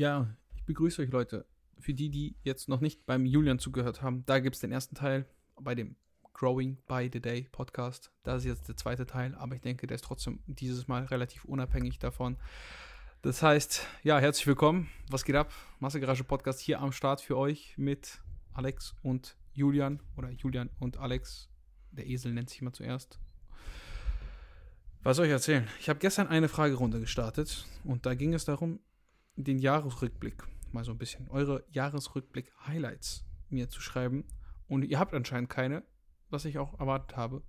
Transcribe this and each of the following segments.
Ja, ich begrüße euch Leute. Für die, die jetzt noch nicht beim Julian zugehört haben, da gibt es den ersten Teil bei dem Growing by the Day Podcast. Das ist jetzt der zweite Teil, aber ich denke, der ist trotzdem dieses Mal relativ unabhängig davon. Das heißt, ja, herzlich willkommen. Was geht ab? Massegarage Podcast hier am Start für euch mit Alex und Julian oder Julian und Alex. Der Esel nennt sich immer zuerst. Was soll ich erzählen? Ich habe gestern eine Fragerunde gestartet und da ging es darum, den Jahresrückblick, mal so ein bisschen, eure Jahresrückblick-Highlights mir zu schreiben. Und ihr habt anscheinend keine, was ich auch erwartet habe,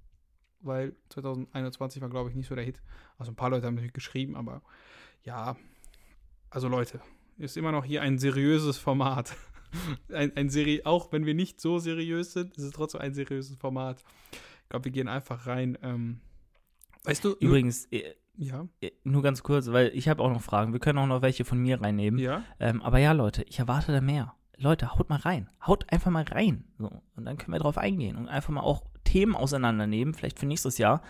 weil 2021 war, glaube ich, nicht so der Hit. Also ein paar Leute haben natürlich geschrieben, aber ja, also Leute, ist immer noch hier ein seriöses Format. ein, ein Seri auch wenn wir nicht so seriös sind, ist es trotzdem ein seriöses Format. Ich glaube, wir gehen einfach rein. Ähm, weißt du? Übrigens, äh, ja. Äh, nur ganz kurz, weil ich habe auch noch Fragen. Wir können auch noch welche von mir reinnehmen. Ja. Ähm, aber ja, Leute, ich erwarte da mehr. Leute, haut mal rein. Haut einfach mal rein. So. Und dann können wir drauf eingehen und einfach mal auch Themen auseinandernehmen, vielleicht für nächstes Jahr.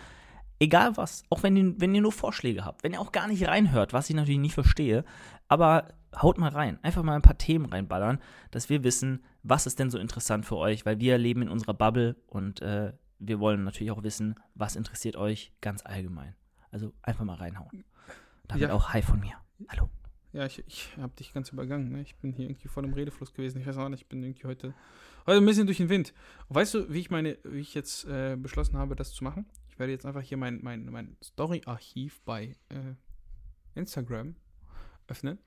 Egal was, auch wenn ihr, wenn ihr nur Vorschläge habt, wenn ihr auch gar nicht reinhört, was ich natürlich nicht verstehe, aber haut mal rein. Einfach mal ein paar Themen reinballern, dass wir wissen, was ist denn so interessant für euch, weil wir leben in unserer Bubble und äh, wir wollen natürlich auch wissen, was interessiert euch ganz allgemein. Also einfach mal reinhauen. Damit ja. auch Hi von mir. Hallo. Ja, ich, ich habe dich ganz übergangen. Ne? Ich bin hier irgendwie voll im Redefluss gewesen. Ich weiß auch nicht, ich bin irgendwie heute, heute ein bisschen durch den Wind. Und weißt du, wie ich meine, wie ich jetzt äh, beschlossen habe, das zu machen? Ich werde jetzt einfach hier mein, mein, mein Story-Archiv bei äh, Instagram öffnen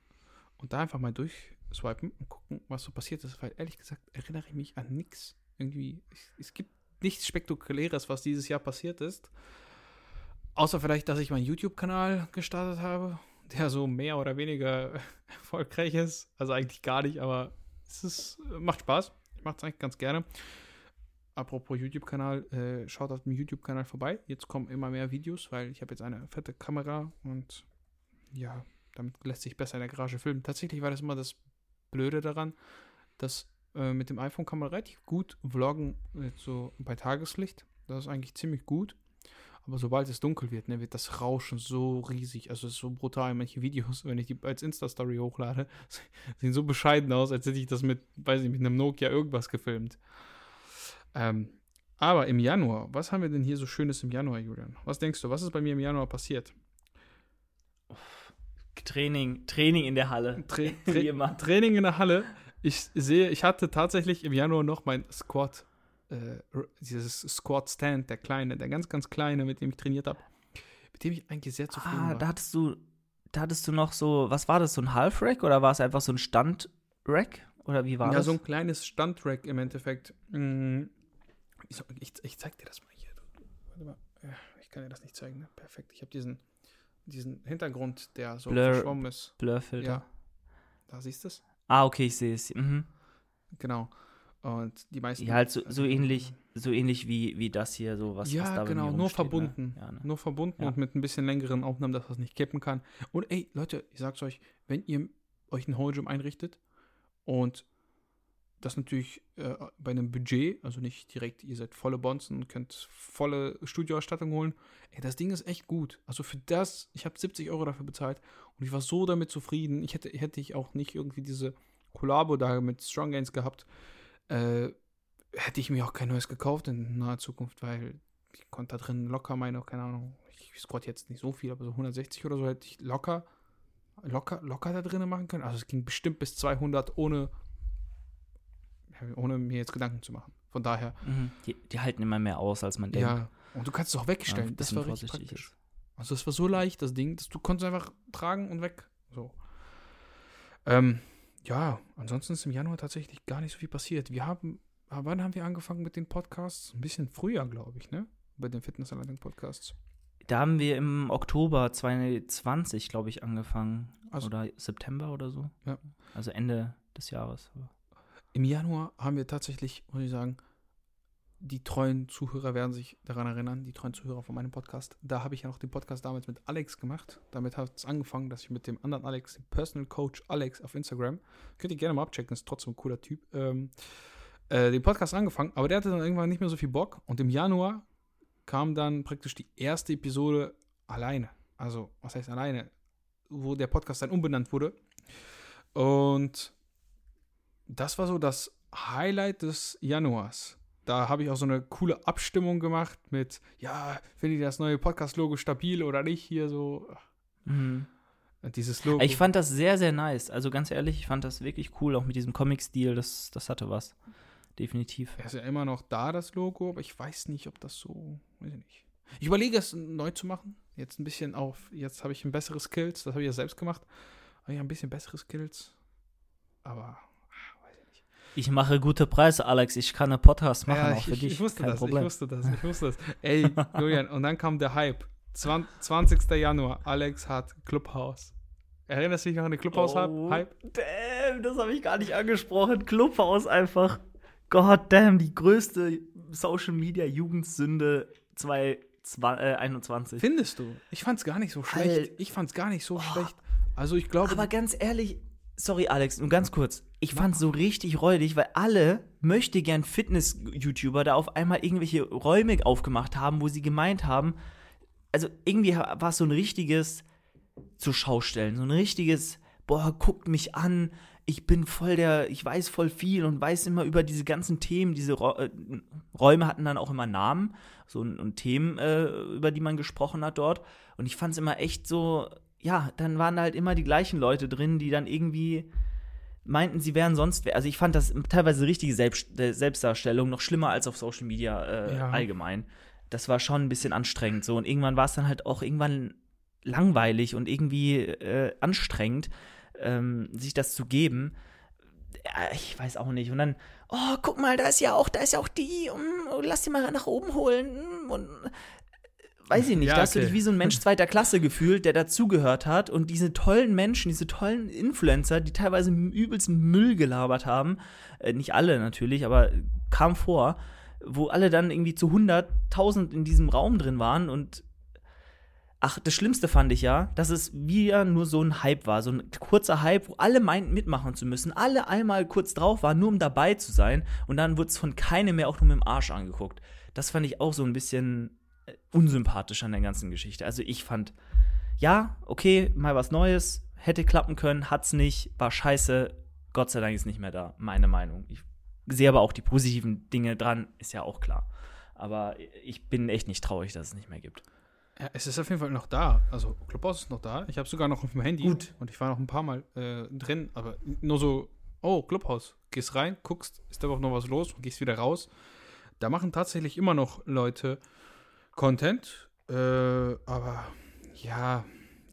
und da einfach mal durchswipen und gucken, was so passiert ist. Weil ehrlich gesagt erinnere ich mich an nichts. Irgendwie, es, es gibt nichts Spektakuläres, was dieses Jahr passiert ist. Außer vielleicht, dass ich meinen YouTube-Kanal gestartet habe, der so mehr oder weniger erfolgreich ist. Also eigentlich gar nicht, aber es ist, macht Spaß. Ich mache es eigentlich ganz gerne. Apropos YouTube-Kanal, äh, schaut auf dem YouTube-Kanal vorbei. Jetzt kommen immer mehr Videos, weil ich habe jetzt eine fette Kamera und ja, damit lässt sich besser in der Garage filmen. Tatsächlich war das immer das Blöde daran, dass äh, mit dem iPhone kann man relativ gut vloggen, so bei Tageslicht. Das ist eigentlich ziemlich gut. Aber sobald es dunkel wird, ne, wird das Rauschen so riesig. Also es ist so brutal. Manche Videos, wenn ich die als Insta-Story hochlade, sehen so bescheiden aus, als hätte ich das mit, weiß ich, mit einem Nokia irgendwas gefilmt. Ähm, aber im Januar, was haben wir denn hier so Schönes im Januar, Julian? Was denkst du, was ist bei mir im Januar passiert? Training, Training in der Halle. Tra Tra Training in der Halle. Ich sehe, ich hatte tatsächlich im Januar noch mein Squat, äh, dieses Squat Stand, der kleine, der ganz, ganz kleine, mit dem ich trainiert habe, mit dem ich eigentlich sehr zufrieden ah, war. Da hattest du, da hattest du noch so, was war das, so ein Half-Rack oder war es einfach so ein Stand-Rack? Oder wie war ja, das? Ja, so ein kleines Stand-Rack im Endeffekt. Mm, ich, ich, ich zeig dir das mal hier. Warte mal. Ich kann dir das nicht zeigen. Ne? Perfekt. Ich habe diesen diesen Hintergrund, der so Blur, verschwommen ist. Blurfilter. Ja. Da siehst du es? Ah, okay, ich sehe es. Mhm. Genau. Und die meisten. Ja, halt so, so ähnlich, so ähnlich wie, wie das hier, so was, ja, was da genau, nur ne? verbunden. Ne? Ja, ne? Nur verbunden ja. und mit ein bisschen längeren Aufnahmen, dass das nicht kippen kann. Und ey, Leute, ich sag's euch, wenn ihr euch ein Home Gym einrichtet und das natürlich äh, bei einem Budget, also nicht direkt, ihr seid volle Bonzen und könnt volle Studioausstattung holen. Ey, das Ding ist echt gut. Also für das, ich habe 70 Euro dafür bezahlt und ich war so damit zufrieden. Ich hätte, hätte ich auch nicht irgendwie diese Kollabo da mit Strong Gains gehabt, äh, hätte ich mir auch kein neues gekauft in naher Zukunft, weil ich konnte da drin locker meine, keine Ahnung, ich squat jetzt nicht so viel, aber so 160 oder so hätte ich locker, locker, locker da drinnen machen können. Also es ging bestimmt bis 200 ohne ohne mir jetzt Gedanken zu machen. Von daher. Mhm. Die, die, halten immer mehr aus, als man denkt. Ja, und du kannst es auch wegstellen. Ja, das war richtig praktisch. Ist. Also es war so leicht, das Ding, dass du konntest einfach tragen und weg. So. Ähm, ja, ansonsten ist im Januar tatsächlich gar nicht so viel passiert. Wir haben, wann haben wir angefangen mit den Podcasts? Ein bisschen früher, glaube ich, ne? Bei den Fitnessanleitung-Podcasts. Da haben wir im Oktober 2020, glaube ich, angefangen. Also, oder September oder so. Ja. Also Ende des Jahres. Im Januar haben wir tatsächlich, muss ich sagen, die treuen Zuhörer werden sich daran erinnern, die treuen Zuhörer von meinem Podcast. Da habe ich ja noch den Podcast damals mit Alex gemacht. Damit hat es angefangen, dass ich mit dem anderen Alex, dem Personal Coach Alex auf Instagram, könnt ihr gerne mal abchecken, ist trotzdem ein cooler Typ, ähm, äh, den Podcast angefangen. Aber der hatte dann irgendwann nicht mehr so viel Bock. Und im Januar kam dann praktisch die erste Episode alleine. Also, was heißt alleine? Wo der Podcast dann umbenannt wurde. Und das war so das Highlight des Januars. Da habe ich auch so eine coole Abstimmung gemacht mit, ja, findet ihr das neue Podcast-Logo stabil oder nicht? Hier so. Mhm. Dieses Logo. Ich fand das sehr, sehr nice. Also ganz ehrlich, ich fand das wirklich cool, auch mit diesem Comic-Stil. Das, das hatte was. Definitiv. Er ist ja immer noch da, das Logo, aber ich weiß nicht, ob das so. Weiß ich nicht. Ich überlege es neu zu machen. Jetzt ein bisschen auf. Jetzt habe ich ein besseres Skills. Das habe ich ja selbst gemacht. Habe ich ein bisschen bessere Skills. Aber. Ich mache gute Preise, Alex. Ich kann einen Podcast machen, Ja, auch ich, für ich, dich. ich wusste Kein das, Problem. ich wusste das, ich wusste das. Ey, Julian, und dann kam der Hype. Zwan 20. Januar, Alex hat Clubhouse. Erinnerst du dich noch an den Oh. Clubhouse-Hype? Damn, das habe ich gar nicht angesprochen. Clubhouse einfach. God damn, die größte Social Media Jugendsünde 2021. Findest du? Ich fand's gar nicht so schlecht. Alter. Ich fand's gar nicht so schlecht. Also ich glaube, Aber ganz ehrlich, sorry Alex, nur ganz kurz. Ich fand's so richtig räudig, weil alle möchte gern Fitness-YouTuber da auf einmal irgendwelche Räume aufgemacht haben, wo sie gemeint haben, also irgendwie war es so ein richtiges zur Schaustellen, so ein richtiges, boah, guckt mich an, ich bin voll der, ich weiß voll viel und weiß immer über diese ganzen Themen, diese äh, Räume hatten dann auch immer Namen, so und, und Themen, äh, über die man gesprochen hat dort. Und ich fand es immer echt so, ja, dann waren halt immer die gleichen Leute drin, die dann irgendwie meinten, sie wären sonst wer. Also ich fand das teilweise richtige Selbst äh, Selbstdarstellung noch schlimmer als auf Social Media äh, Ja. allgemein. Das war schon ein bisschen anstrengend so. Und irgendwann war es dann halt auch irgendwann langweilig und irgendwie äh, anstrengend, ähm, sich das zu geben. Ja, ich weiß auch nicht. Und dann, oh, guck mal, da ist ja auch, da ist ja auch die, mm, lass die mal nach oben holen. mm, Und äh, weiß ich nicht, Ja, da hast du okay. dich wie so ein Mensch zweiter Klasse gefühlt, der dazugehört hat und diese tollen Menschen, diese tollen Influencer, die teilweise übelst Müll gelabert haben, äh, nicht alle natürlich, aber kam vor, wo alle dann irgendwie zu 100.000 in diesem Raum drin waren und Ach, das Schlimmste fand ich ja, dass es wieder nur so ein Hype war, so ein kurzer Hype, wo alle meinten, mitmachen zu müssen, alle einmal kurz drauf waren, nur um dabei zu sein und dann wurde es von keinem mehr auch nur mit dem Arsch angeguckt. Das fand ich auch so ein bisschen unsympathisch an der ganzen Geschichte. Also ich fand, ja, okay, mal was Neues, hätte klappen können, hat's nicht, war scheiße, Gott sei Dank ist nicht mehr da, meine Meinung. Ich sehe aber auch die positiven Dinge dran, ist ja auch klar. Aber ich bin echt nicht traurig, dass es nicht mehr gibt. Ja, es ist auf jeden Fall noch da. Also Clubhouse ist noch da. Ich habe sogar noch auf dem Handy. Gut. Und ich war noch ein paar Mal äh, drin, aber nur so, oh, Clubhouse. Gehst rein, guckst, ist da überhaupt noch was los und gehst wieder raus. Da machen tatsächlich immer noch Leute Content. Äh, aber ja,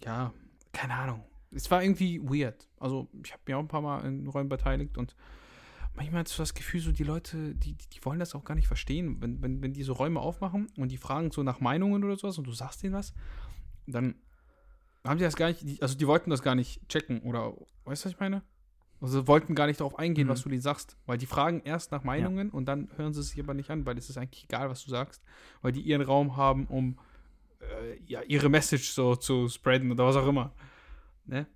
ja, keine Ahnung. Es war irgendwie weird. Also ich habe mich auch ein paar Mal in Räumen beteiligt und manchmal hast du das Gefühl, so die Leute, die, die, wollen das auch gar nicht verstehen. Wenn, wenn, wenn die so Räume aufmachen und die fragen so nach Meinungen oder sowas und du sagst denen was, dann haben die das gar nicht, also die wollten das gar nicht checken oder, weißt du, was ich meine? Also wollten gar nicht darauf eingehen, Mhm. was du denen sagst, weil die fragen erst nach Meinungen und dann hören sie sich aber nicht an, weil es ist eigentlich egal, was du sagst, weil die ihren Raum haben, um äh, ja, ihre Message so zu spreaden oder was auch immer. Ne?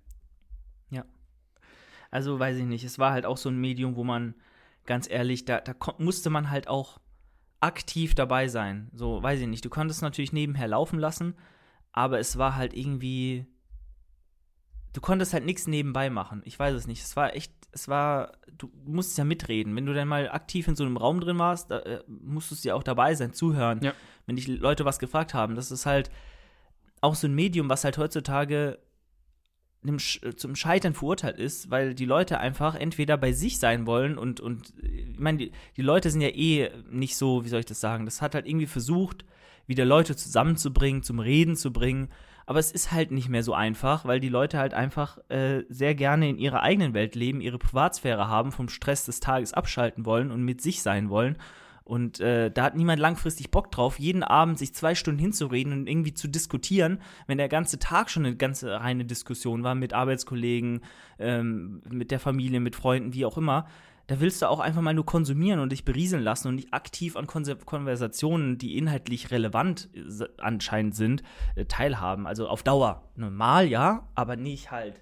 Also weiß ich nicht, es war halt auch so ein Medium, wo man, ganz ehrlich, da, da musste man halt auch aktiv dabei sein. So, weiß ich nicht, du konntest natürlich nebenher laufen lassen, aber es war halt irgendwie, du konntest halt nichts nebenbei machen. Ich weiß es nicht, es war echt, es war, du musstest ja mitreden. Wenn du dann mal aktiv in so einem Raum drin warst, da, äh, musstest du ja auch dabei sein, zuhören. Ja. Wenn dich Leute was gefragt haben, das ist halt auch so ein Medium, was halt heutzutage Sch- zum Scheitern verurteilt ist, weil die Leute einfach entweder bei sich sein wollen und, und ich meine, die, die Leute sind ja eh nicht so, wie soll ich das sagen, das hat halt irgendwie versucht, wieder Leute zusammenzubringen, zum Reden zu bringen, aber es ist halt nicht mehr so einfach, weil die Leute halt einfach äh, sehr gerne in ihrer eigenen Welt leben, ihre Privatsphäre haben, vom Stress des Tages abschalten wollen und mit sich sein wollen. Und äh, da hat niemand langfristig Bock drauf, jeden Abend sich zwei Stunden hinzureden und irgendwie zu diskutieren, wenn der ganze Tag schon eine ganze reine Diskussion war mit Arbeitskollegen, ähm, mit der Familie, mit Freunden, wie auch immer. Da willst du auch einfach mal nur konsumieren und dich berieseln lassen und nicht aktiv an Konse Konversationen, die inhaltlich relevant äh, anscheinend sind, äh, teilhaben. Also auf Dauer. Normal ja, aber nicht halt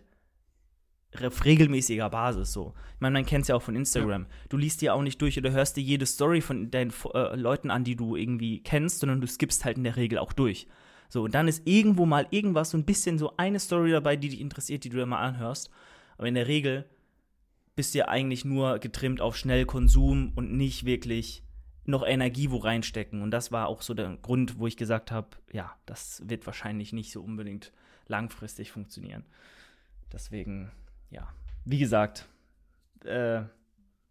auf regelmäßiger Basis so. Ich meine, man kennt es ja auch von Instagram. Du liest dir auch nicht durch oder hörst dir jede Story von deinen äh, Leuten an, die du irgendwie kennst, sondern du skippst halt in der Regel auch durch. So, und dann ist irgendwo mal irgendwas, so ein bisschen so eine Story dabei, die dich interessiert, die du dir mal anhörst. Aber in der Regel bist du ja eigentlich nur getrimmt auf Schnellkonsum und nicht wirklich noch Energie wo reinstecken. Und das war auch so der Grund, wo ich gesagt habe, ja, das wird wahrscheinlich nicht so unbedingt langfristig funktionieren. Deswegen, ja, wie gesagt, äh,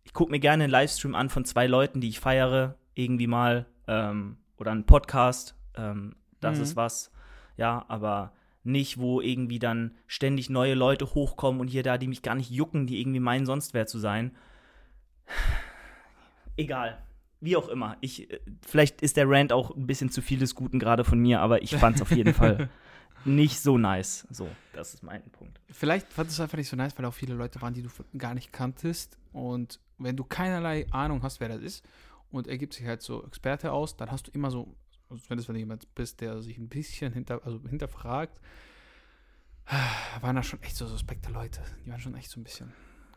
ich gucke mir gerne einen Livestream an von zwei Leuten, die ich feiere, irgendwie mal, ähm, oder einen Podcast. Ähm, das Mhm. ist was, ja, aber nicht, wo irgendwie dann ständig neue Leute hochkommen und hier da, die mich gar nicht jucken, die irgendwie meinen, sonst wer zu sein. Egal. Wie auch immer. Ich, äh, vielleicht ist der Rant auch ein bisschen zu viel des Guten gerade von mir, aber ich fand es auf jeden Fall nicht so nice. So, das ist mein Punkt. Vielleicht fand es einfach nicht so nice, weil auch viele Leute waren, die du gar nicht kanntest. Und wenn du keinerlei Ahnung hast, wer das ist, und er gibt sich halt so Experte aus, dann hast du immer so, also wenn es wenn du jemand bist, der sich ein bisschen hinter, also hinterfragt, waren da schon echt so suspekte Leute. Die waren schon echt so ein bisschen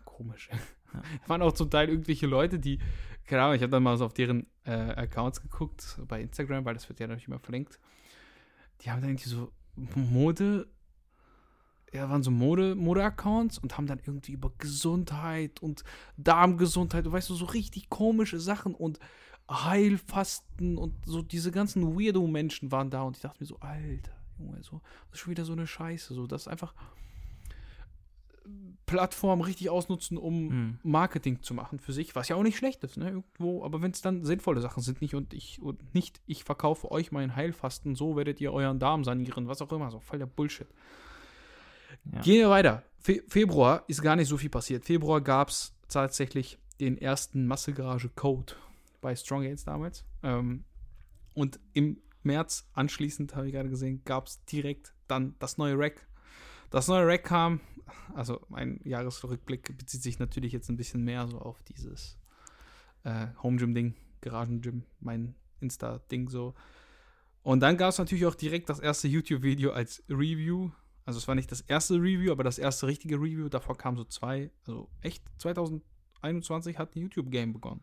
komisch. Ja. waren auch zum Teil irgendwelche Leute, die, keine Ahnung, ich habe dann mal so auf deren äh, Accounts geguckt bei Instagram, weil das wird ja natürlich immer verlinkt. Die haben dann irgendwie so Mode, ja, waren so Mode, Mode-Accounts und haben dann irgendwie über Gesundheit und Darmgesundheit, du weißt du, so richtig komische Sachen und Heilfasten und so diese ganzen Weirdo-Menschen waren da und ich dachte mir so, Alter, Junge, so, das ist schon wieder so eine Scheiße, so, das ist einfach Plattform richtig ausnutzen, um Hm. Marketing zu machen für sich, was ja auch nicht schlecht ist, ne, irgendwo, aber wenn es dann sinnvolle Sachen sind, nicht und ich und nicht, ich verkaufe euch mein Heilfasten, so werdet ihr euren Darm sanieren, was auch immer, so voll der Bullshit. Ja. Gehen wir weiter. Fe Februar ist gar nicht so viel passiert. Februar gab es tatsächlich den ersten Massegarage Code bei Strong Gates damals. Ähm, und im März anschließend, habe ich gerade gesehen, gab es direkt dann das neue Rack. Das neue Rack kam, also mein Jahresrückblick bezieht sich natürlich jetzt ein bisschen mehr so auf dieses äh, Home Gym Ding, Garagen Gym, mein Insta Ding so. Und dann gab es natürlich auch direkt das erste YouTube-Video als Review. Also es war nicht das erste Review, aber das erste richtige Review. Davor kamen so zwei. Also echt 2021 hat ein YouTube-Game begonnen.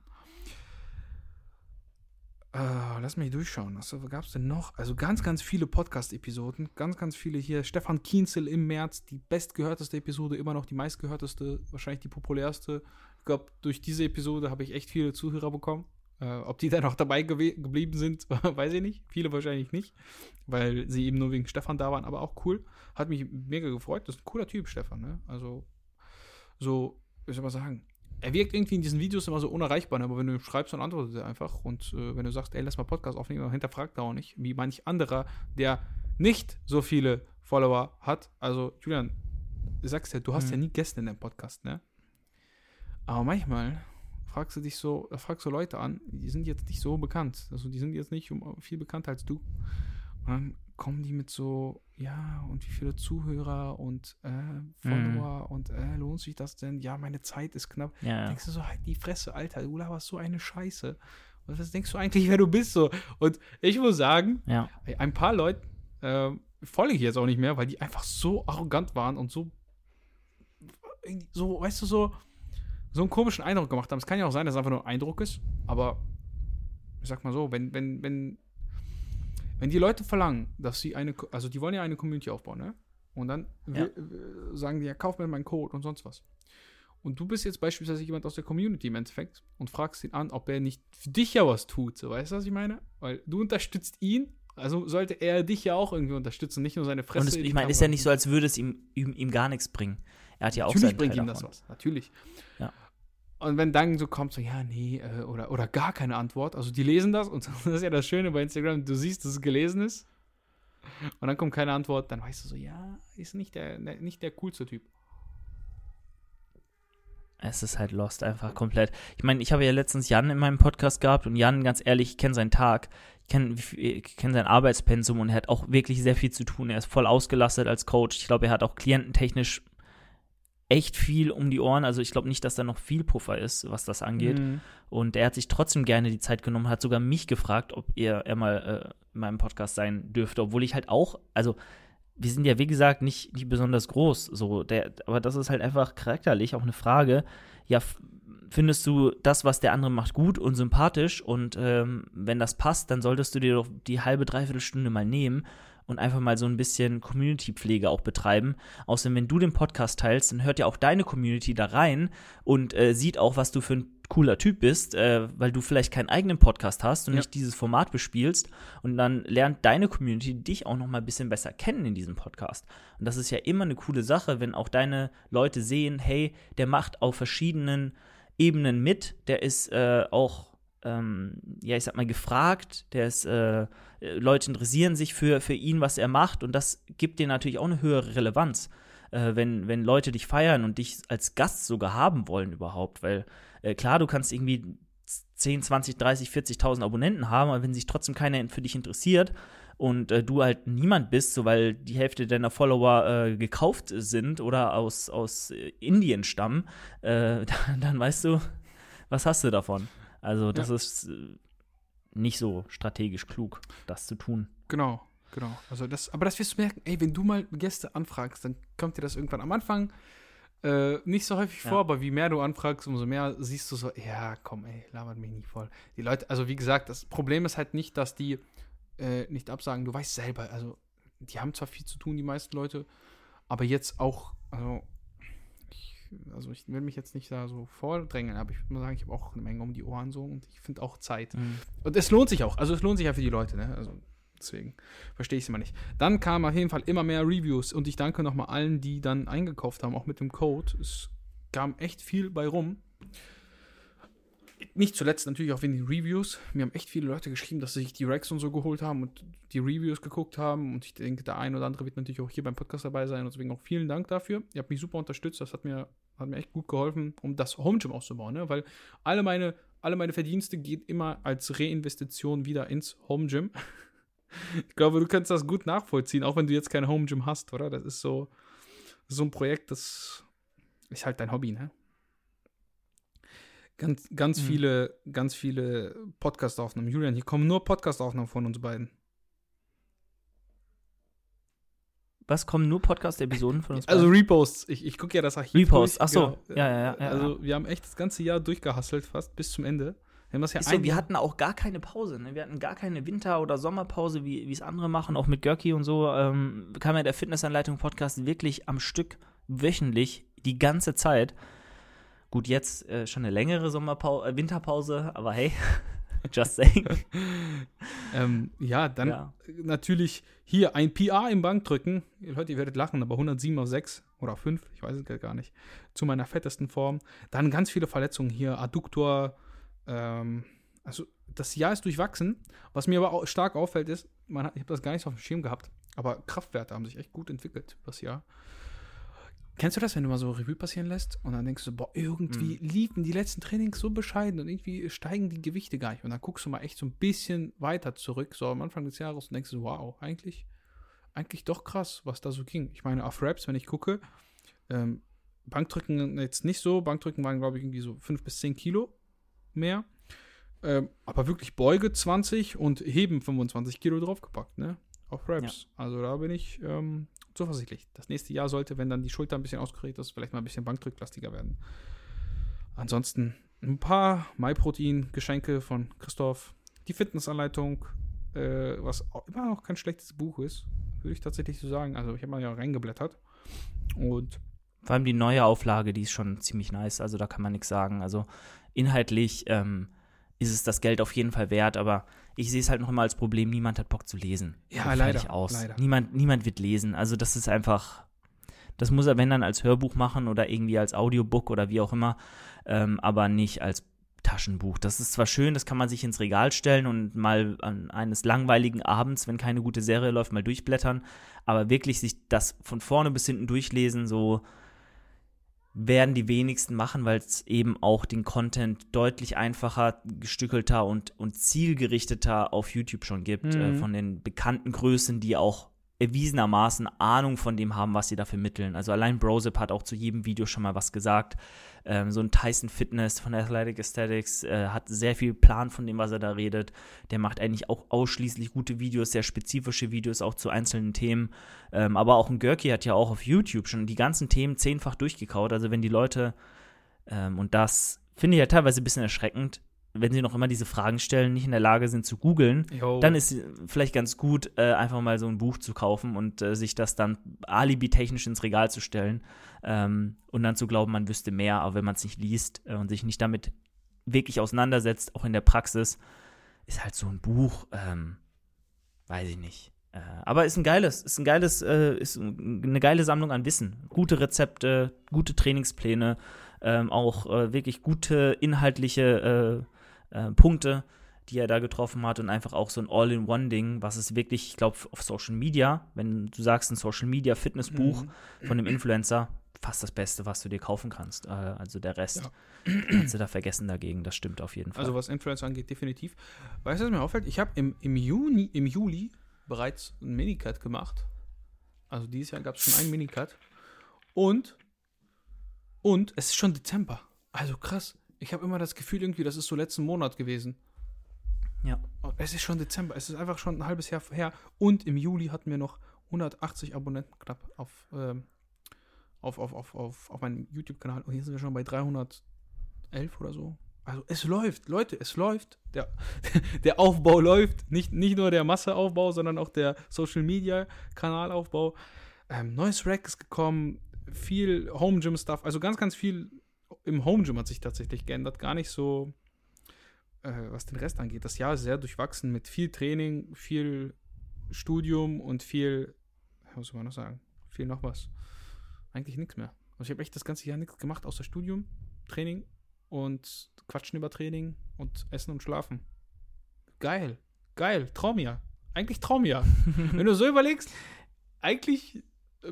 Äh, lass mich durchschauen. Was gab es denn noch? Also ganz, ganz viele Podcast-Episoden. Ganz, ganz viele hier. Stefan Kienzel im März, die bestgehörteste Episode, immer noch die meistgehörteste, wahrscheinlich die populärste. Ich glaube, durch diese Episode habe ich echt viele Zuhörer bekommen. Äh, ob die dann auch dabei gewe- geblieben sind, weiß ich nicht. Viele wahrscheinlich nicht, weil sie eben nur wegen Stefan da waren, aber auch cool. Hat mich mega gefreut. Das ist ein cooler Typ, Stefan, ne? Also, so, wie soll man sagen, er wirkt irgendwie in diesen Videos immer so unerreichbar, ne? aber wenn du ihm schreibst, dann antwortet er einfach. Und äh, wenn du sagst, ey, lass mal Podcast aufnehmen, dann hinterfragt er auch nicht, wie manch anderer, der nicht so viele Follower hat. Also, Julian, du sagst ja, du hast Mhm. ja nie Gäste in deinem Podcast, ne? Aber manchmal fragst du dich so, äh, fragst du Leute an, die sind jetzt nicht so bekannt. Also die sind jetzt nicht viel bekannter als du. Und dann kommen die mit so, ja, und wie viele Zuhörer und äh, Follower und äh, lohnt sich das denn? Ja, meine Zeit ist knapp. Ja. Denkst du so, halt die Fresse, Alter, du laberst so eine Scheiße. Und was denkst du eigentlich, wer du bist so? Und ich muss sagen, ja. Ein paar Leute ähm, folge ich jetzt auch nicht mehr, weil die einfach so arrogant waren und so, so, weißt du, so, so einen komischen Eindruck gemacht haben. Es kann ja auch sein, dass es einfach nur ein Eindruck ist, aber ich sag mal so, wenn, wenn, wenn, wenn die Leute verlangen, dass sie eine, also die wollen ja eine Community aufbauen, ne? Und dann Ja. äh, sagen die, ja, kauf mir meinen Code und sonst was. Und du bist jetzt beispielsweise jemand aus der Community im Endeffekt und fragst ihn an, ob er nicht für dich ja was tut. So, weißt du, was ich meine? Weil du unterstützt ihn, also sollte er dich ja auch irgendwie unterstützen, nicht nur seine Fresse. Und es, ich meine, ist ja nicht so, als würde es ihm, ihm, ihm gar nichts bringen. Er hat ja auch Natürlich bringt Teil ihm das davon. was, natürlich. Ja. Und wenn dann so kommt, so, ja, nee, äh, oder, oder gar keine Antwort, also die lesen das und das ist ja das Schöne bei Instagram, du siehst, dass es gelesen ist und dann kommt keine Antwort, dann weißt du so, ja, ist nicht der, ne- nicht der coolste Typ. Es ist halt lost einfach komplett. Ich meine, ich habe ja letztens Jan in meinem Podcast gehabt und Jan, ganz ehrlich, ich kenne seinen Tag, ich kenne kenn sein Arbeitspensum und er hat auch wirklich sehr viel zu tun. Er ist voll ausgelastet als Coach. Ich glaube, er hat auch kliententechnisch echt viel um die Ohren. Also ich glaube nicht, dass da noch viel Puffer ist, was das angeht. Mhm. Und er hat sich trotzdem gerne die Zeit genommen, hat sogar mich gefragt, ob er, er mal äh, in meinem Podcast sein dürfte, obwohl ich halt auch, also wir sind ja wie gesagt nicht, nicht besonders groß, so der, aber das ist halt einfach charakterlich auch eine Frage. Ja, findest du das, was der andere macht, gut und sympathisch und ähm, wenn das passt, dann solltest du dir doch die halbe dreiviertel Stunde mal nehmen und einfach mal so ein bisschen Community-Pflege auch betreiben. Außerdem, wenn du den Podcast teilst, dann hört ja auch deine Community da rein und äh, sieht auch, was du für ein cooler Typ bist, äh, weil du vielleicht keinen eigenen Podcast hast und Ja. nicht dieses Format bespielst und dann lernt deine Community dich auch noch mal ein bisschen besser kennen in diesem Podcast. Und das ist ja immer eine coole Sache, wenn auch deine Leute sehen, hey, der macht auf verschiedenen Ebenen mit, der ist äh, auch ähm, ja, ich sag mal, gefragt, der ist, äh, Leute interessieren sich für, für ihn, was er macht. Und das gibt dir natürlich auch eine höhere Relevanz, äh, wenn, wenn Leute dich feiern und dich als Gast sogar haben wollen überhaupt, weil äh, klar, du kannst irgendwie 10, 20, 30, 40.000 Abonnenten haben, aber wenn sich trotzdem keiner für dich interessiert und äh, du halt niemand bist, so weil die Hälfte deiner Follower äh, gekauft sind oder aus, aus äh, Indien stammen, äh, dann, dann weißt du, was hast du davon? Also das ist äh, nicht so strategisch klug, das zu tun. Genau, genau. Also das, aber das wirst du merken, ey, wenn du mal Gäste anfragst, dann kommt dir das irgendwann am Anfang äh, nicht so häufig Ja. vor, aber wie mehr du anfragst, umso mehr siehst du so, ja, komm, ey, labert mich nicht voll. Die Leute, also wie gesagt, das Problem ist halt nicht, dass die äh, nicht absagen, du weißt selber, also die haben zwar viel zu tun, die meisten Leute, aber jetzt auch, also also ich will mich jetzt nicht da so vordrängeln, aber ich würde mal sagen, ich habe auch eine Menge um die Ohren so und ich finde auch Zeit. Und es lohnt sich auch. Also es lohnt sich ja für die Leute, ne? Also deswegen verstehe ich es immer nicht. Dann kamen auf jeden Fall immer mehr Reviews und ich danke nochmal allen, die dann eingekauft haben, auch mit dem Code. Es kam echt viel bei rum. Nicht zuletzt natürlich auch wegen den Reviews. Mir haben echt viele Leute geschrieben, dass sie sich die Racks und so geholt haben und die Reviews geguckt haben. Und ich denke, der ein oder andere wird natürlich auch hier beim Podcast dabei sein. Und deswegen auch vielen Dank dafür. Ihr habt mich super unterstützt. Das hat mir, hat mir echt gut geholfen, um das Home Gym auszubauen. Ne? Weil alle meine, alle meine Verdienste gehen immer als Reinvestition wieder ins Home Gym. Ich glaube, du kannst das gut nachvollziehen, auch wenn du jetzt kein Home Gym hast, oder? Das ist so, so ein Projekt, das ist halt dein Hobby, ne? Ganz, ganz Mhm. viele, ganz viele Podcast-Aufnahmen. Julian, hier kommen nur Podcast-Aufnahmen von uns beiden. Was kommen nur Podcast-Episoden von uns? Also beiden? Reposts. Ich, ich gucke ja das Archiv. Reposts, durch, ach so. genau. Ja, ja, ja, ja, Also wir haben echt das ganze Jahr durchgehustelt, fast bis zum Ende. Wir ja so, wir hatten auch gar keine Pause. Ne? Wir hatten gar keine Winter- oder Sommerpause, wie wie es andere machen, auch mit Görki und so. Ähm, kam ja der Fitnessanleitung-Podcast wirklich am Stück wöchentlich die ganze Zeit. Gut, jetzt äh, schon eine längere Sommerpause, äh, Winterpause, aber hey, just saying. Ähm, ja, dann Ja. natürlich hier ein PR im Bankdrücken. Leute, ihr werdet lachen, aber 107 auf 6 oder auf 5, ich weiß es gar nicht. Zu meiner fettesten Form. Dann ganz viele Verletzungen hier, Adduktor. Ähm, also das Jahr ist durchwachsen. Was mir aber auch stark auffällt, ist, man hat, ich habe das gar nicht so auf dem Schirm gehabt, aber Kraftwerte haben sich echt gut entwickelt das Jahr. Kennst du das, wenn du mal so Revue passieren lässt und dann denkst du, boah, irgendwie liefen die letzten Trainings so bescheiden und irgendwie steigen die Gewichte gar nicht. Und dann guckst du mal echt so ein bisschen weiter zurück, so am Anfang des Jahres und denkst du, wow, eigentlich, eigentlich doch krass, was da so ging. Ich meine, auf Raps, wenn ich gucke, ähm, Bankdrücken jetzt nicht so. Bankdrücken waren, glaube ich, irgendwie so 5 bis 10 Kilo mehr. Ähm, aber wirklich Beuge 20 und Heben 25 Kilo draufgepackt, ne? Auf Raps. Also da bin ich ähm, zuversichtlich. Das nächste Jahr sollte, wenn dann die Schulter ein bisschen ausgerichtet ist, vielleicht mal ein bisschen bankdrücklastiger werden. Ansonsten ein paar MyProtein-Geschenke von Christoph. Die Fitnessanleitung, äh, was immer noch kein schlechtes Buch ist, würde ich tatsächlich so sagen. Also ich habe mal ja reingeblättert. Und Vor allem die neue Auflage, die ist schon ziemlich nice, also da kann man nichts sagen. Also inhaltlich ähm, ist es das Geld auf jeden Fall wert, aber ich sehe es halt noch immer als Problem, niemand hat Bock zu lesen. Ja, fertig leider, Aus. leider. Niemand, niemand wird lesen. Also das ist einfach, das muss er, wenn dann, als Hörbuch machen oder irgendwie als Audiobook oder wie auch immer, ähm, aber nicht als Taschenbuch. Das ist zwar schön, das kann man sich ins Regal stellen und mal an eines langweiligen Abends, wenn keine gute Serie läuft, mal durchblättern, aber wirklich sich das von vorne bis hinten durchlesen, so werden die wenigsten machen, weil es eben auch den Content deutlich einfacher, gestückelter und, und zielgerichteter auf YouTube schon gibt, Mhm. äh, von den bekannten Größen, die auch erwiesenermaßen Ahnung von dem haben, was sie da vermitteln. Also allein Brosip hat auch zu jedem Video schon mal was gesagt. Ähm, so ein Tyson Fitness von Athletic Aesthetics äh, hat sehr viel Plan von dem, was er da redet. Der macht eigentlich auch ausschließlich gute Videos, sehr spezifische Videos auch zu einzelnen Themen. Ähm, aber auch ein Görki hat ja auch auf YouTube schon die ganzen Themen zehnfach durchgekaut. Also wenn die Leute, ähm, und das finde ich ja teilweise ein bisschen erschreckend, wenn sie noch immer diese Fragen stellen, nicht in der Lage sind zu googeln, dann ist vielleicht ganz gut, äh, einfach mal so ein Buch zu kaufen und äh, sich das dann alibi-technisch ins Regal zu stellen ähm, und dann zu glauben, man wüsste mehr, aber wenn man es nicht liest äh, und sich nicht damit wirklich auseinandersetzt, auch in der Praxis, ist halt so ein Buch, ähm, weiß ich nicht. Äh, aber ist ein geiles, ist ein geiles, äh, ist ein- eine geile Sammlung an Wissen. Gute Rezepte, gute Trainingspläne, ähm, auch äh, wirklich gute inhaltliche äh, Punkte, die er da getroffen hat und einfach auch so ein All-in-One-Ding, was es wirklich, ich glaube, auf Social Media, wenn du sagst, ein Social Media Fitnessbuch Mhm. von einem Influencer, fast das Beste, was du dir kaufen kannst. Äh, also der Rest Ja. kannst du da vergessen dagegen, das stimmt auf jeden Fall. Also was Influencer angeht, definitiv. Weißt du, was mir auffällt? Ich habe im, im, Juni, im Juli bereits einen Minicut gemacht. Also dieses Jahr gab es schon einen Minicut. Und, und es ist schon Dezember. Also krass. Ich habe immer das Gefühl irgendwie, das ist so letzten Monat gewesen. ja. Oh, Es ist schon Dezember. Es ist einfach schon ein halbes Jahr her. Und im Juli hatten wir noch 180 Abonnenten knapp auf, ähm, auf, auf, auf, auf, auf meinem YouTube-Kanal. Und hier sind wir schon bei 311 oder so. Also es läuft, Leute, es läuft. Der, der Aufbau läuft. Nicht, nicht nur der Masseaufbau, sondern auch der Social-Media-Kanalaufbau. Ähm, neues Rack ist gekommen. Viel Home-Gym-Stuff. Also ganz, ganz viel im Home-Gym hat sich tatsächlich geändert. Gar nicht so äh, was den Rest angeht. Das Jahr ist sehr durchwachsen mit viel Training, viel Studium und viel, was soll man noch sagen, viel noch was. Eigentlich nichts mehr. Also ich habe echt das ganze Jahr nichts gemacht, außer Studium, Training und Quatschen über Training und Essen und Schlafen. Geil, geil, Traumjahr. Eigentlich Traumjahr. Wenn du so überlegst, eigentlich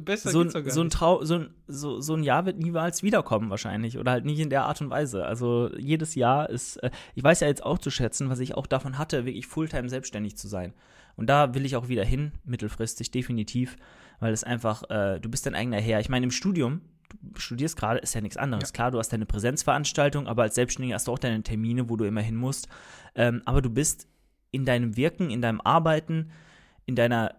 besser so, geht's doch gar so, ein. Trau so, ein, so, so ein Jahr wird niemals wiederkommen wahrscheinlich oder halt nicht in der Art und Weise. Also jedes Jahr ist, äh, ich weiß ja jetzt auch zu schätzen, was ich auch davon hatte, wirklich Fulltime selbstständig zu sein. Und da will ich auch wieder hin, mittelfristig definitiv, weil es einfach, äh, du bist dein eigener Herr. Ich meine, im Studium, du studierst gerade, ist ja nichts anderes. Ja. Klar, du hast deine Präsenzveranstaltung, aber als Selbstständiger hast du auch deine Termine, wo du immer hin musst. Ähm, aber du bist in deinem Wirken, in deinem Arbeiten, in deiner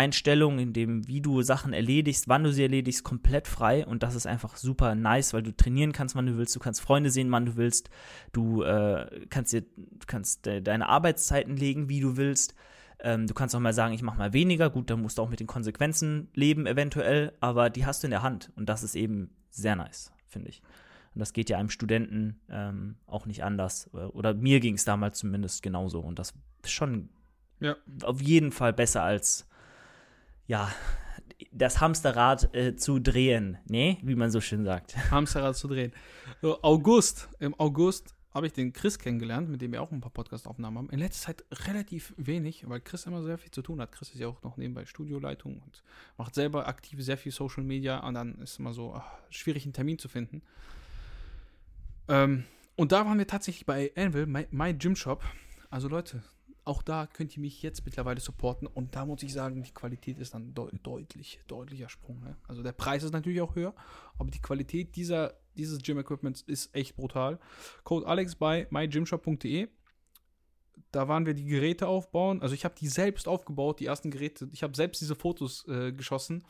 Lebenseinstellung, in dem, wie du Sachen erledigst, wann du sie erledigst, komplett frei. Und das ist einfach super nice, weil du trainieren kannst, wann du willst, du kannst Freunde sehen, wann du willst, du äh, kannst dir, kannst de deine Arbeitszeiten legen, wie du willst. Ähm, du kannst auch mal sagen, ich mache mal weniger. Gut, dann musst du auch mit den Konsequenzen leben, eventuell, aber die hast du in der Hand. Und das ist eben sehr nice, finde ich. Und das geht ja einem Studenten ähm, auch nicht anders. Oder mir ging es damals zumindest genauso. Und das ist schon Ja. auf jeden Fall besser als, ja, das Hamsterrad äh, zu drehen, ne? Wie man so schön sagt. Hamsterrad zu drehen. So, August. Im August habe ich den Chris kennengelernt, mit dem wir auch ein paar Podcast-Aufnahmen haben. In letzter Zeit relativ wenig, weil Chris immer sehr viel zu tun hat. Chris ist ja auch noch nebenbei Studioleitung und macht selber aktiv sehr viel Social Media und dann ist immer so ach, schwierig, einen Termin zu finden. Ähm, und da waren wir tatsächlich bei Anvil, my, my Gym Shop. Also Leute, auch da könnt ihr mich jetzt mittlerweile supporten und da muss ich sagen, die Qualität ist dann deu deutlich, deutlicher Sprung. Ne? Also der Preis ist natürlich auch höher, aber die Qualität dieser, dieses Gym-Equipments ist echt brutal. Code Alex bei mygymshop.de. Da waren wir die Geräte aufbauen. Also ich habe die selbst aufgebaut, die ersten Geräte. Ich habe selbst diese Fotos äh, geschossen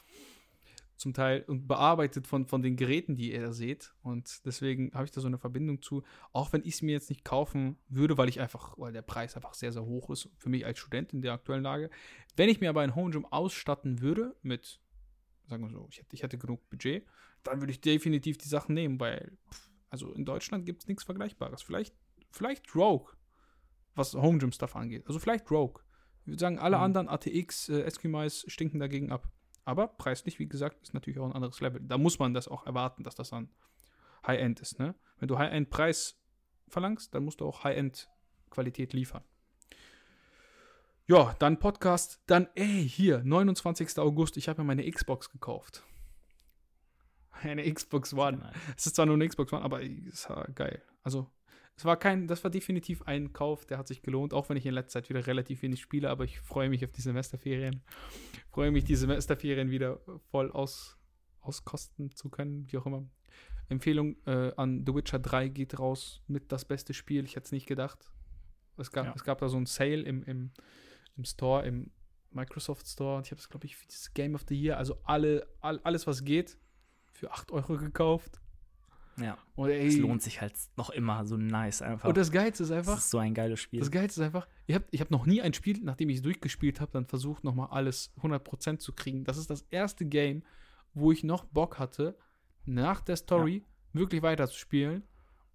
zum Teil und bearbeitet von, von den Geräten, die ihr da seht. Und deswegen habe ich da so eine Verbindung zu. Auch wenn ich es mir jetzt nicht kaufen würde, weil ich einfach, weil der Preis einfach sehr, sehr hoch ist für mich als Student in der aktuellen Lage. Wenn ich mir aber ein Home Gym ausstatten würde mit, sagen wir so, ich hätte, ich hätte genug Budget, dann würde ich definitiv die Sachen nehmen, weil, pff, also in Deutschland gibt es nichts Vergleichbares. Vielleicht, vielleicht Rogue, was Home Gym Stuff angeht. Also vielleicht Rogue. Ich würde sagen, alle Mhm. anderen ATX, äh, Eskimais stinken dagegen ab. Aber preislich, wie gesagt, ist natürlich auch ein anderes Level. Da muss man das auch erwarten, dass das dann High-End ist. Ne? Wenn du High-End-Preis verlangst, dann musst du auch High-End-Qualität liefern. Ja, dann Podcast. Dann, ey, hier, 29. August, ich habe mir meine Xbox gekauft. Eine Xbox One. Es ist zwar nur eine Xbox One, aber es war geil. Also, es war kein, das war definitiv ein Kauf, der hat sich gelohnt, auch wenn ich in letzter Zeit wieder relativ wenig spiele, aber ich freue mich auf die Semesterferien. Freue mich, die Semesterferien wieder voll aus, auskosten zu können, wie auch immer. Empfehlung äh, an The Witcher 3 geht raus mit das beste Spiel. Ich hätte es nicht gedacht. Es gab, Ja. es gab da so ein Sale im, im, im Store, im Microsoft Store. Und ich habe es, glaube ich, für dieses Game of the Year, also alle, all, alles, was geht, für 8 Euro gekauft. Ja. Und ey, Es lohnt sich halt noch immer so nice einfach. Und das Geilste ist das einfach, ist so ein geiles Spiel. das Geilste ist einfach, ich habe ich hab noch nie ein Spiel, nachdem ich es durchgespielt habe, dann versucht, nochmal alles 100% zu kriegen. Das ist das erste Game, wo ich noch Bock hatte, nach der Story wirklich weiterzuspielen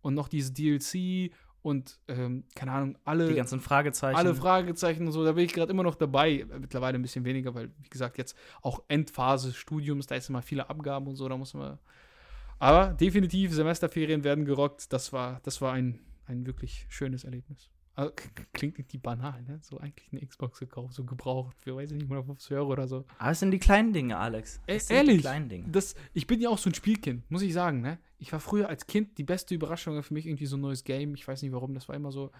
und noch dieses DLC und, ähm, keine Ahnung, alle, Die ganzen Fragezeichen. alle Fragezeichen und so, da bin ich gerade immer noch dabei. Mittlerweile ein bisschen weniger, weil, wie gesagt, jetzt auch Endphase des Studiums, da ist immer viele Abgaben und so, da muss man. Aber definitiv, Semesterferien werden gerockt. Das war, das war ein, ein wirklich schönes Erlebnis. Also, klingt nicht die banal, ne? So eigentlich eine Xbox gekauft, so gebraucht für, weiß ich nicht, 150 Euro oder so. Aber es sind die kleinen Dinge, Alex. Ey, Es sind ehrlich? Die kleinen Dinge. Das, ich bin ja auch so ein Spielkind, muss ich sagen, ne? Ich war früher als Kind die beste Überraschung für mich irgendwie so ein neues Game. Ich weiß nicht warum, das war immer so.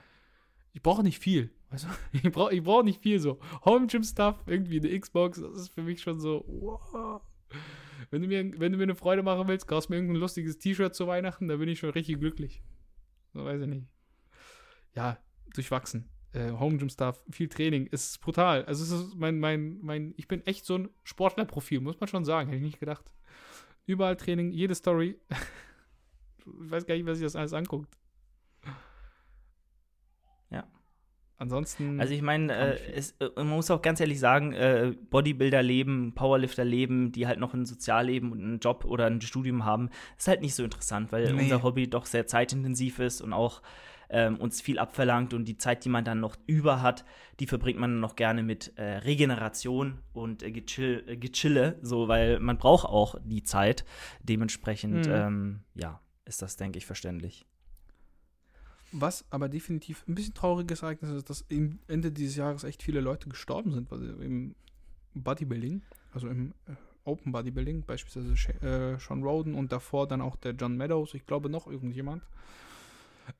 Ich brauche nicht viel. Du? Ich brauche ich brauch nicht viel so. Home Gym Stuff, irgendwie eine Xbox, das ist für mich schon so. Wow. Wenn du, mir, wenn du mir eine Freude machen willst, kaufst mir irgendein lustiges T-Shirt zu Weihnachten, da bin ich schon richtig glücklich. So weiß ich nicht. Ja, durchwachsen. Äh, Home Gym Stuff, viel Training, ist brutal. Also es ist mein, mein, mein, ich bin echt so ein Sportlerprofil, muss man schon sagen, hätte ich nicht gedacht. Überall Training, jede Story. ich weiß gar nicht, was sich das alles anguckt. Ja. Ansonsten. Also ich meine, äh, äh, man muss auch ganz ehrlich sagen, äh, Bodybuilder leben, Powerlifter leben, die halt noch ein Sozialleben und einen Job oder ein Studium haben, ist halt nicht so interessant, weil Nee. unser Hobby doch sehr zeitintensiv ist und auch ähm, uns viel abverlangt und die Zeit, die man dann noch über hat, die verbringt man dann noch gerne mit äh, Regeneration und äh, Gechill, äh, Gechille, so, weil man braucht auch die Zeit. Dementsprechend, Mhm. ähm, ja, ist das, denke ich, verständlich. Was aber definitiv ein bisschen trauriges Ereignis ist, dass im Ende dieses Jahres echt viele Leute gestorben sind, sie im Bodybuilding, also im äh, Open Bodybuilding, beispielsweise äh, Sean Roden und davor dann auch der John Meadows, ich glaube noch irgendjemand.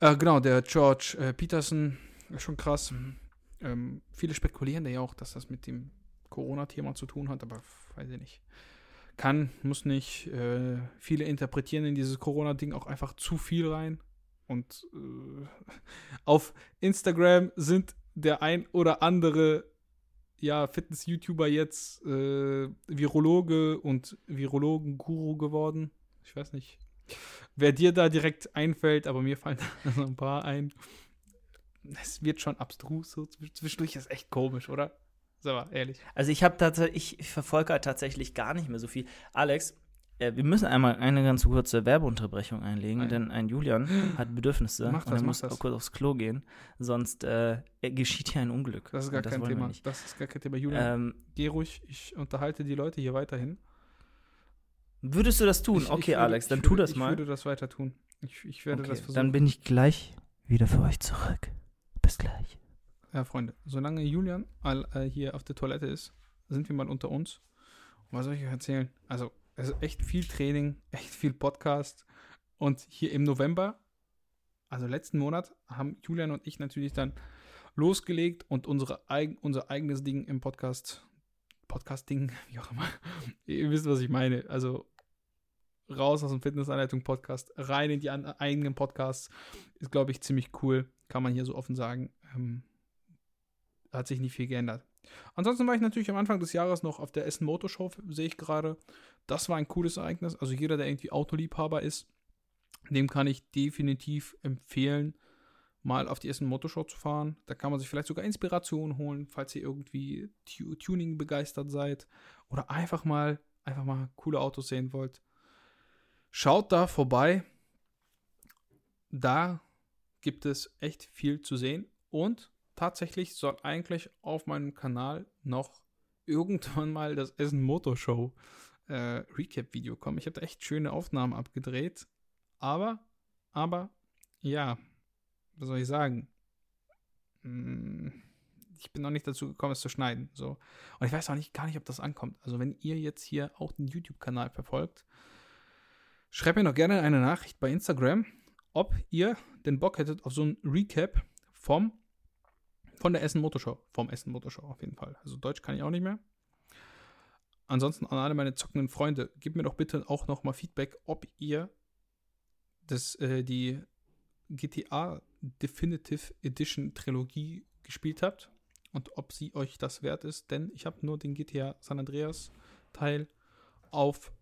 Äh, genau, der George äh, Peterson, ist schon krass. Ähm, viele spekulieren da ja auch, dass das mit dem Corona-Thema zu tun hat, aber weiß ich nicht. Kann, muss nicht. Äh, viele interpretieren in dieses Corona-Ding auch einfach zu viel rein. Und äh, auf Instagram sind der ein oder andere ja, Fitness-YouTuber jetzt äh, Virologe und Virologen-Guru geworden. Ich weiß nicht, wer dir da direkt einfällt, aber mir fallen da so ein paar ein. Es wird schon abstrus, so zwisch- zwischendurch ist echt komisch, oder? Sag mal, ehrlich. Also ich habe tatsächlich, ich verfolge halt tatsächlich gar nicht mehr so viel. Alex, äh, wir müssen einmal eine ganz kurze Werbeunterbrechung einlegen, Nein. denn ein Julian hat Bedürfnisse Mach und das, er mach muss das. auch kurz aufs Klo gehen, sonst äh, geschieht hier ein Unglück. Das ist gar Und kein Thema. Das ist gar kein Thema. Julian, Ähm, geh ruhig, ich unterhalte die Leute hier weiterhin. würdest du das tun? Ich- okay, ich würde- Alex, dann ich tu würde, das ich mal. würde das weiter tun. Ich, ich werde okay, das versuchen. dann bin ich gleich wieder für euch zurück. Bis gleich. Ja, Freunde, solange Julian all, äh, hier auf der Toilette ist, sind wir mal unter uns. Und was soll ich euch erzählen? Also, ist echt viel Training, echt viel Podcast. Und hier im November, also letzten Monat, haben Julian und ich natürlich dann losgelegt und unsere unser eigenes Ding im Podcast, Podcast-Ding, wie auch immer. Ihr wisst, was ich meine. Also raus aus dem Fitnessanleitung-Podcast, rein in die eigenen Podcasts. Ist, glaube ich, ziemlich cool. Kann man hier so offen sagen. Ähm, hat sich nicht viel geändert. Ansonsten war ich natürlich am Anfang des Jahres noch auf der Essen Motorshow, sehe ich gerade. Das war ein cooles Ereignis. Also jeder, der irgendwie Autoliebhaber ist, dem kann ich definitiv empfehlen, mal auf die Essen Motorshow zu fahren. Da kann man sich vielleicht sogar Inspiration holen, falls ihr irgendwie Tu- Tuning begeistert seid oder einfach mal einfach mal coole Autos sehen wollt. Schaut da vorbei. Da gibt es echt viel zu sehen und tatsächlich soll eigentlich auf meinem Kanal noch irgendwann mal das Essen Motorshow äh, Recap-Video kommen. Ich habe da echt schöne Aufnahmen abgedreht. Aber, aber, ja, was soll ich sagen? Hm, Ich bin noch nicht dazu gekommen, es zu schneiden. So. Und ich weiß auch nicht, gar nicht, ob das ankommt. Also, wenn ihr jetzt hier auch den YouTube-Kanal verfolgt, schreibt mir noch gerne eine Nachricht bei Instagram, ob ihr den Bock hättet auf so ein Recap vom von der Essen Motorshow. Vom Essen Motorshow auf jeden Fall. Also Deutsch kann ich auch nicht mehr. Ansonsten an alle meine zockenden Freunde, gebt mir doch bitte auch noch mal Feedback, ob ihr das, äh, die GTA Definitive Edition Trilogie gespielt habt und ob sie euch das wert ist, denn ich habe nur den GTA San Andreas Teil auf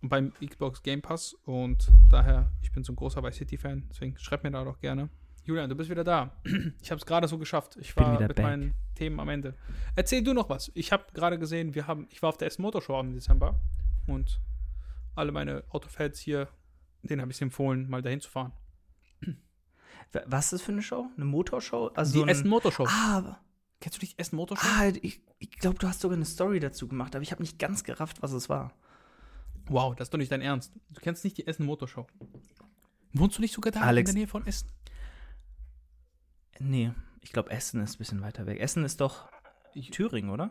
beim Xbox Game Pass und daher, ich bin so ein großer Vice City-Fan, deswegen schreib mir da doch gerne. Julian, du bist wieder da. Ich habe es gerade so geschafft. Ich Bin war mit back. meinen Themen am Ende. Erzähl du noch was. Ich habe gerade gesehen, wir haben, ich war auf der Essen Motor Show im Dezember und alle meine Autofans hier, denen habe ich empfohlen, mal dahin zu fahren. Was ist das für eine Show? Eine Motorshow? Also die Essen Motor Show. Ah, Kennst du nicht Essen Motor Show? ah ich, ich glaube, du hast sogar eine Story dazu gemacht, aber ich habe nicht ganz gerafft, was es war. Wow, das ist doch nicht dein Ernst. Du kennst nicht die Essen Motor Show. Wohnst du nicht sogar da Alex. in der Nähe von Essen? Nee, ich glaube, Essen ist ein bisschen weiter weg. Essen ist doch Thüringen, oder?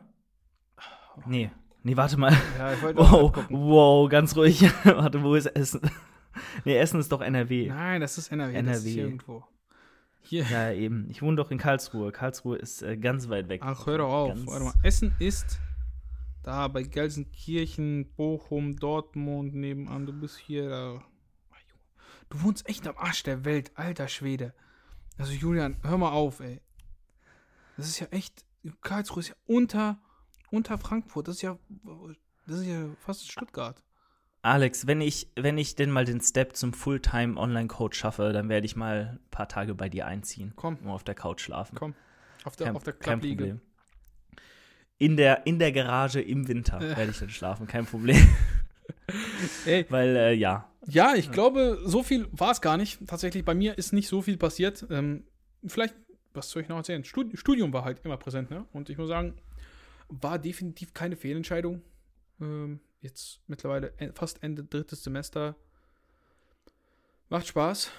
Nee. Nee, warte mal. Ja, ich wollte Wow, wow, ganz ruhig. warte, wo ist Essen? nee, Essen ist doch NRW. Nein, das ist NRW. Das ist NRW. hier irgendwo. Hier. Ja, eben. Ich wohne doch in Karlsruhe. Karlsruhe ist äh, ganz weit weg. Ach, hör doch auf. Ganz- Warte mal. Essen ist da bei Gelsenkirchen, Bochum, Dortmund nebenan. Du bist hier da. Du wohnst echt am Arsch der Welt, alter Schwede. Also Julian, hör mal auf, ey. Das ist ja echt. Karlsruhe ist ja unter, unter Frankfurt. Das ist ja. Das ist ja fast Stuttgart. Alex, wenn ich, wenn ich denn mal den Step zum Fulltime Online-Coach schaffe, dann werde ich mal ein paar Tage bei dir einziehen. Komm. Und auf der Couch schlafen. Komm. Auf der, Kein, auf der kein. Problem. In der, in der Garage im Winter werde ich dann schlafen, kein Problem. Ey, Weil, äh, ja. Ja, ich glaube, so viel war es gar nicht. Tatsächlich, bei mir ist nicht so viel passiert. Ähm, vielleicht, was soll ich noch erzählen? Stud Studium war halt immer präsent, ne? Und ich muss sagen, war definitiv keine Fehlentscheidung. Ähm, jetzt mittlerweile fast Ende drittes Semester. Macht Spaß.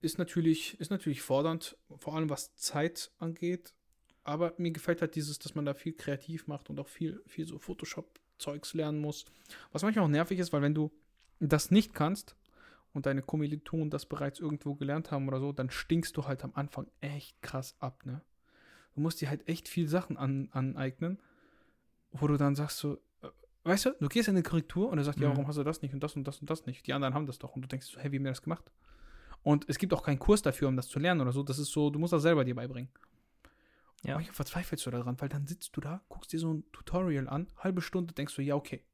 Ist natürlich, ist natürlich fordernd, vor allem was Zeit angeht. Aber mir gefällt halt dieses, dass man da viel kreativ macht und auch viel, viel so Photoshop-Zeugs lernen muss. Was manchmal auch nervig ist, weil wenn du das nicht kannst und deine Kommilitonen das bereits irgendwo gelernt haben oder so, dann stinkst du halt am Anfang echt krass ab, ne? Du musst dir halt echt viel Sachen an, aneignen, wo du dann sagst so, äh, weißt du, du gehst in eine Korrektur und er sagt, ja, Mhm. warum hast du das nicht und das und das und das nicht? Die anderen haben das doch und du denkst so, hey, wie haben wir das gemacht? Und es gibt auch keinen Kurs dafür, um das zu lernen oder so. Das ist so, du musst das selber dir beibringen. Ja. Manchmal verzweifelst du daran, weil dann sitzt du da, guckst dir so ein Tutorial an, halbe Stunde, denkst du, ja, okay,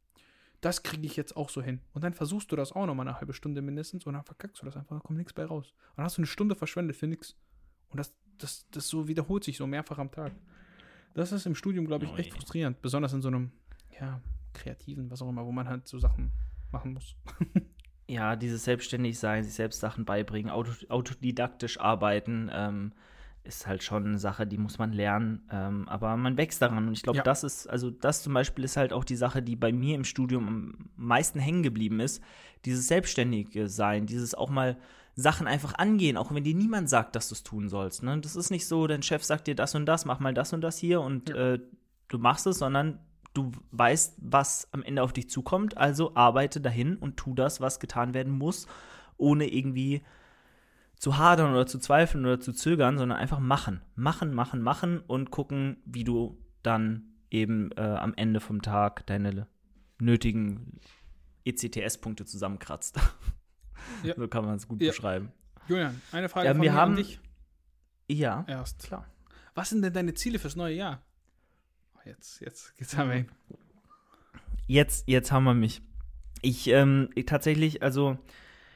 das kriege ich jetzt auch so hin. Und dann versuchst du das auch nochmal eine halbe Stunde mindestens und dann verkackst du das einfach, da kommt nichts bei raus. Und dann hast du eine Stunde verschwendet für nichts. Und das, das, das so wiederholt sich so mehrfach am Tag. Das ist im Studium, glaube ich, echt frustrierend. Besonders in so einem, ja, kreativen, was auch immer, wo man halt so Sachen machen muss. Ja, dieses Selbstständigsein, sich selbst Sachen beibringen, auto, autodidaktisch arbeiten, ähm, ist halt schon eine Sache, die muss man lernen. Ähm, aber man wächst daran. Und ich glaube, Ja. das ist, also das zum Beispiel ist halt auch die Sache, die bei mir im Studium am meisten hängen geblieben ist. Dieses Selbstständige sein, dieses auch mal Sachen einfach angehen, auch wenn dir niemand sagt, dass du es tun sollst. Ne? Das ist nicht so, dein Chef sagt dir das und das, mach mal das und das hier und Ja. äh, du machst es, sondern du weißt, was am Ende auf dich zukommt, also arbeite dahin und tu das, was getan werden muss, ohne irgendwie zu hadern oder zu zweifeln oder zu zögern, sondern einfach machen. Machen, machen, machen und gucken, wie du dann eben äh, am Ende vom Tag deine nötigen ECTS-Punkte zusammenkratzt. Ja. So kann man es gut Ja. beschreiben. Julian, eine Frage Ja, von wir mir haben- an dich Ja, erst. klar. Was sind denn deine Ziele fürs neue Jahr? Oh, Jetzt, jetzt geht's am Ende. Jetzt, jetzt haben wir mich. Ich, ähm, ich tatsächlich, also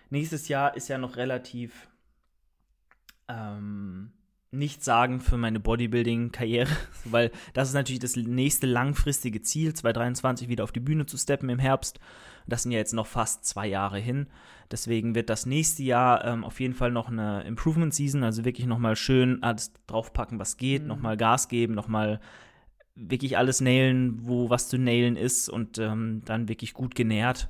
nächstes Jahr ist ja noch relativ ähm, nicht sagen für meine Bodybuilding-Karriere, weil das ist natürlich das nächste langfristige Ziel, 2023 wieder auf die Bühne zu steppen im Herbst. Das sind ja jetzt noch fast zwei Jahre hin. Deswegen wird das nächste Jahr ähm, auf jeden Fall noch eine Improvement-Season, also wirklich nochmal schön alles draufpacken, was geht, Mhm. nochmal Gas geben, nochmal wirklich alles nailen, wo was zu nailen ist und ähm, dann wirklich gut genährt.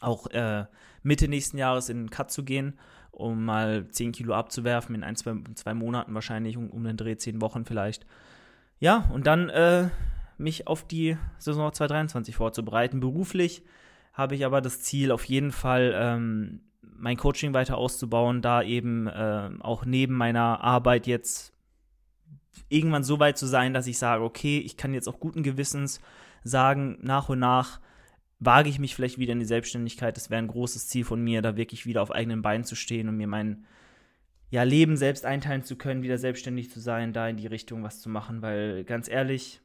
Auch äh, Mitte nächsten Jahres in den Cut zu gehen, um mal 10 Kilo abzuwerfen, in ein, zwei, zwei Monaten wahrscheinlich, um, um den Dreh, 10 Wochen vielleicht. Ja, und dann äh, mich auf die Saison 2023 vorzubereiten. Beruflich habe ich aber das Ziel, auf jeden Fall ähm, mein Coaching weiter auszubauen, da eben äh, auch neben meiner Arbeit jetzt irgendwann so weit zu sein, dass ich sage, okay, ich kann jetzt auch guten Gewissens sagen, nach und nach wage ich mich vielleicht wieder in die Selbstständigkeit. Das wäre ein großes Ziel von mir, da wirklich wieder auf eigenen Beinen zu stehen und mir mein ja, Leben selbst einteilen zu können, wieder selbstständig zu sein, da in die Richtung was zu machen, weil ganz ehrlich,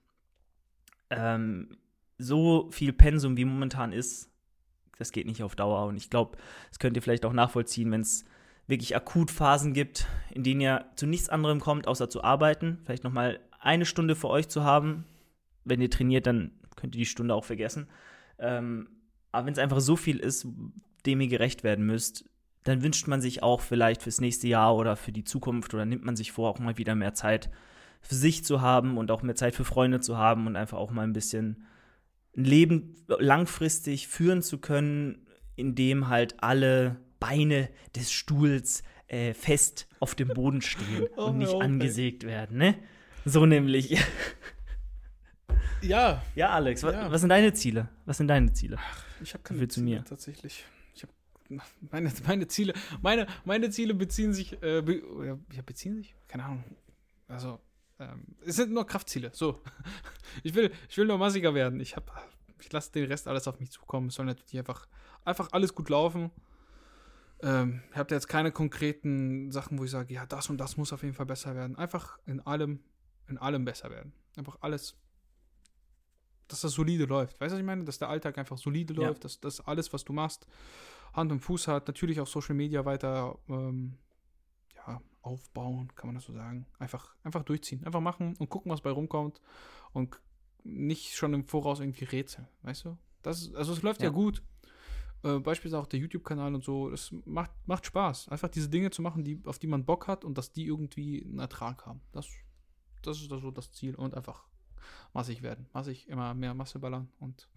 ähm, so viel Pensum wie momentan ist, das geht nicht auf Dauer. Und ich glaube, das könnt ihr vielleicht auch nachvollziehen, wenn es wirklich Akutphasen gibt, in denen ihr zu nichts anderem kommt, außer zu arbeiten. Vielleicht nochmal eine Stunde für euch zu haben. Wenn ihr trainiert, dann könnt ihr die Stunde auch vergessen. Ähm, aber wenn es einfach so viel ist, dem ihr gerecht werden müsst, dann wünscht man sich auch vielleicht fürs nächste Jahr oder für die Zukunft oder nimmt man sich vor, auch mal wieder mehr Zeit für sich zu haben und auch mehr Zeit für Freunde zu haben und einfach auch mal ein bisschen ein Leben langfristig führen zu können, in dem halt alle Beine des Stuhls äh, fest auf dem Boden stehen Oh, und nicht ey. angesägt werden, ne? So nämlich. Ja, Ja, Alex, wa Ja. was sind deine Ziele? Was sind deine Ziele? ich habe keine Viel zu Ziele mir. tatsächlich. Ich habe meine, meine Ziele, meine, meine Ziele beziehen sich, äh, be, ja, beziehen sich? Keine Ahnung. Also, ähm, es sind nur Kraftziele. So. Ich will, ich will nur massiger werden. Ich habe, ich lasse den Rest alles auf mich zukommen. Es soll natürlich einfach, einfach alles gut laufen. Ähm, ich habe jetzt keine konkreten Sachen, wo ich sage, ja, das und das muss auf jeden Fall besser werden. Einfach in allem, in allem besser werden. Einfach alles, dass das solide läuft. Weißt du, was ich meine? Dass der Alltag einfach solide Ja. läuft, dass das alles, was du machst, Hand und Fuß hat. Natürlich auch Social Media weiter ähm, ja, aufbauen, kann man das so sagen. Einfach, einfach durchziehen, einfach machen und gucken, was bei rumkommt. Und nicht schon im Voraus irgendwie rätseln, weißt du? Das, also es läuft ja, Ja. gut. Äh, beispielsweise auch der YouTube-Kanal und so. Es macht, macht Spaß, einfach diese Dinge zu machen, die, auf die man Bock hat und dass die irgendwie einen Ertrag haben. Das, das ist so das Ziel. Und einfach massig werden. Massig immer mehr Masse ballern und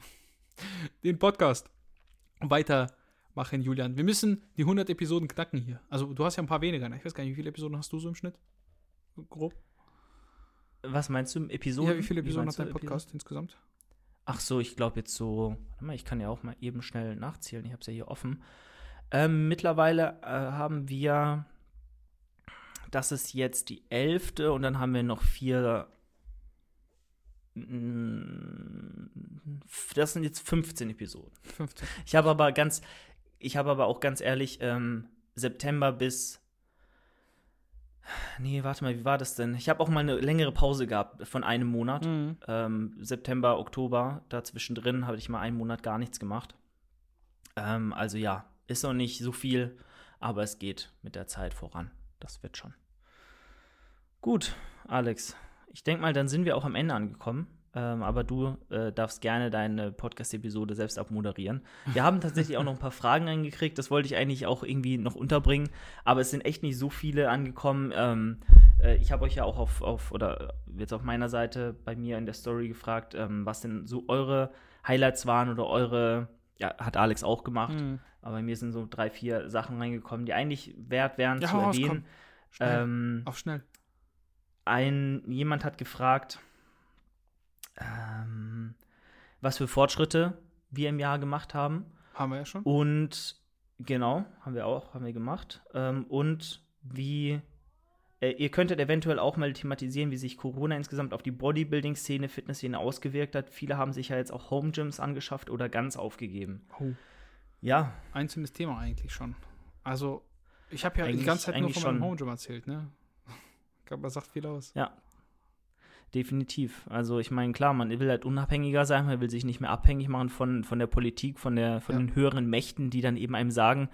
den Podcast weiter machen, Julian. Wir müssen die 100 Episoden knacken hier. Also du hast ja ein paar weniger. Ne? Ich weiß gar nicht, wie viele Episoden hast du so im Schnitt? Grob. Was meinst du, Episoden? Ja, wie viele Episoden meinst hat dein Podcast insgesamt? Ach so, ich glaube jetzt so, warte mal, ich kann ja auch mal eben schnell nachzählen, ich habe es ja hier offen. Ähm, mittlerweile äh, haben wir, das ist jetzt die elfte und dann haben wir noch vier, das sind jetzt 15 Episoden. 15. Ich habe aber ganz, ich habe aber auch ganz ehrlich, ähm, September bis. Nee, warte mal, wie war das denn? Ich habe auch mal eine längere Pause gehabt von einem Monat. Mhm. Ähm, September, Oktober, dazwischen drin habe ich mal einen Monat gar nichts gemacht. Ähm, also ja, ist noch nicht so viel, aber es geht mit der Zeit voran. Das wird schon. Gut, Alex. Ich denke mal, dann sind wir auch am Ende angekommen. Ähm, aber du äh, darfst gerne deine Podcast-Episode selbst abmoderieren. Wir haben tatsächlich auch noch ein paar Fragen eingekriegt. Das wollte ich eigentlich auch irgendwie noch unterbringen. Aber es sind echt nicht so viele angekommen. Ähm, äh, ich habe euch ja auch auf, auf, oder jetzt auf meiner Seite bei mir in der Story gefragt, ähm, was denn so eure Highlights waren oder eure, ja, hat Alex auch gemacht. Mhm. Aber bei mir sind so drei, vier Sachen reingekommen, die eigentlich wert wären Ja, zu hau raus, erwähnen. Schnell. Ähm, Auf schnell. Ein, jemand hat gefragt, ähm, was für Fortschritte wir im Jahr gemacht haben. Haben wir ja schon. Und genau, haben wir auch, haben wir gemacht. Ähm, und wie, äh, ihr könntet eventuell auch mal thematisieren, wie sich Corona insgesamt auf die Bodybuilding-Szene, Fitnessszene ausgewirkt hat. Viele haben sich ja jetzt auch Home Gyms angeschafft oder ganz aufgegeben. Oh. Ja, Einzelnes Thema eigentlich schon. Also, ich habe ja die Eigentlich- ganze Zeit nur von meinem schon. Home Gym erzählt, ne? Glaube, das sagt viel aus. Ja, definitiv. Also ich meine, klar, man will halt unabhängiger sein, man will sich nicht mehr abhängig machen von, von der Politik, von, der, von Ja. den höheren Mächten, die dann eben einem sagen,